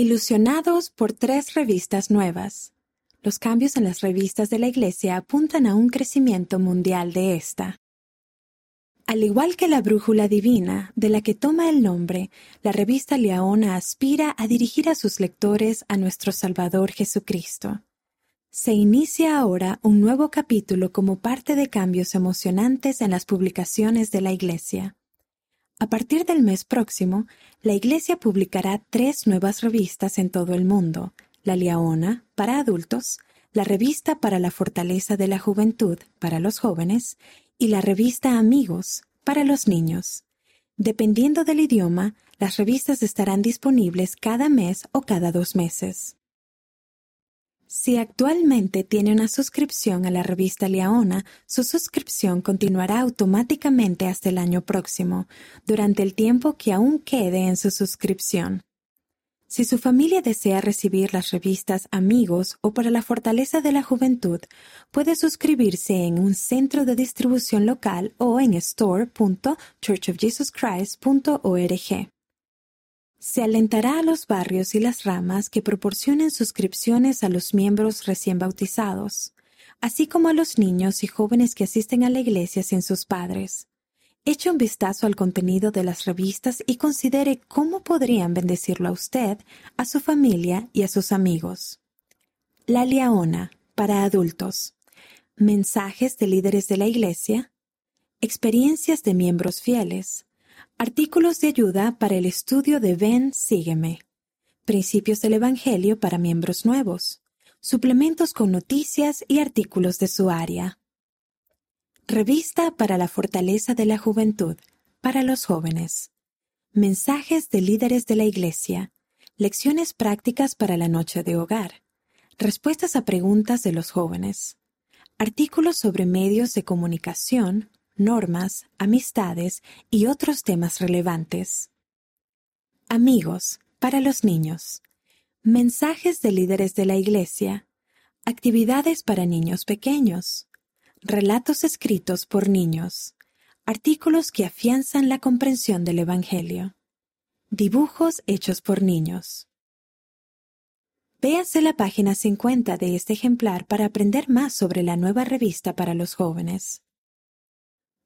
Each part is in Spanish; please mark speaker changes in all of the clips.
Speaker 1: Ilusionados por tres revistas nuevas. Los cambios en las revistas de la Iglesia apuntan a un crecimiento mundial de esta. Al igual que la Brújula Divina, de la que toma el nombre, la revista Leona aspira a dirigir a sus lectores a nuestro Salvador Jesucristo. Se inicia ahora un nuevo capítulo como parte de cambios emocionantes en las publicaciones de la Iglesia. A partir del mes próximo, la Iglesia publicará tres nuevas revistas en todo el mundo, la Leona para adultos, la Revista para la Fortaleza de la Juventud para los jóvenes y la revista Amigos para los niños. Dependiendo del idioma, las revistas estarán disponibles cada mes o cada dos meses. Si actualmente tiene una suscripción a la revista Leona, su suscripción continuará automáticamente hasta el año próximo, durante el tiempo que aún quede en su suscripción. Si su familia desea recibir las revistas Amigos o para la Fortaleza de la Juventud, puede suscribirse en un centro de distribución local o en store.churchofjesuschrist.org. Se alentará a los barrios y las ramas que proporcionen suscripciones a los miembros recién bautizados, así como a los niños y jóvenes que asisten a la iglesia sin sus padres. Eche un vistazo al contenido de las revistas y considere cómo podrían bendecirlo a usted, a su familia y a sus amigos. La Liaona, para adultos. Mensajes de líderes de la Iglesia. Experiencias de miembros fieles. Artículos de ayuda para el estudio de Ven, sígueme. Principios del Evangelio para miembros nuevos. Suplementos con noticias y artículos de su área. Revista para la Fortaleza de la Juventud, para los jóvenes. Mensajes de líderes de la Iglesia. Lecciones prácticas para la noche de hogar. Respuestas a preguntas de los jóvenes. Artículos sobre medios de comunicación, normas, amistades y otros temas relevantes. Amigos, para los niños. Mensajes de líderes de la Iglesia. Actividades para niños pequeños relatos escritos por niños, artículos que afianzan la comprensión del Evangelio, dibujos hechos por niños. Véase la página 50 de este ejemplar para aprender más sobre la nueva revista para los jóvenes.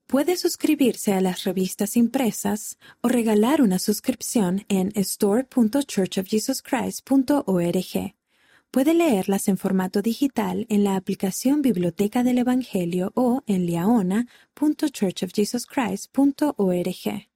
Speaker 1: Puede suscribirse a las revistas impresas o regalar una suscripción en store.churchofjesuschrist.org Puede leerlas en formato digital en la aplicación Biblioteca del Evangelio o en liaona.churchofjesuschrist.org.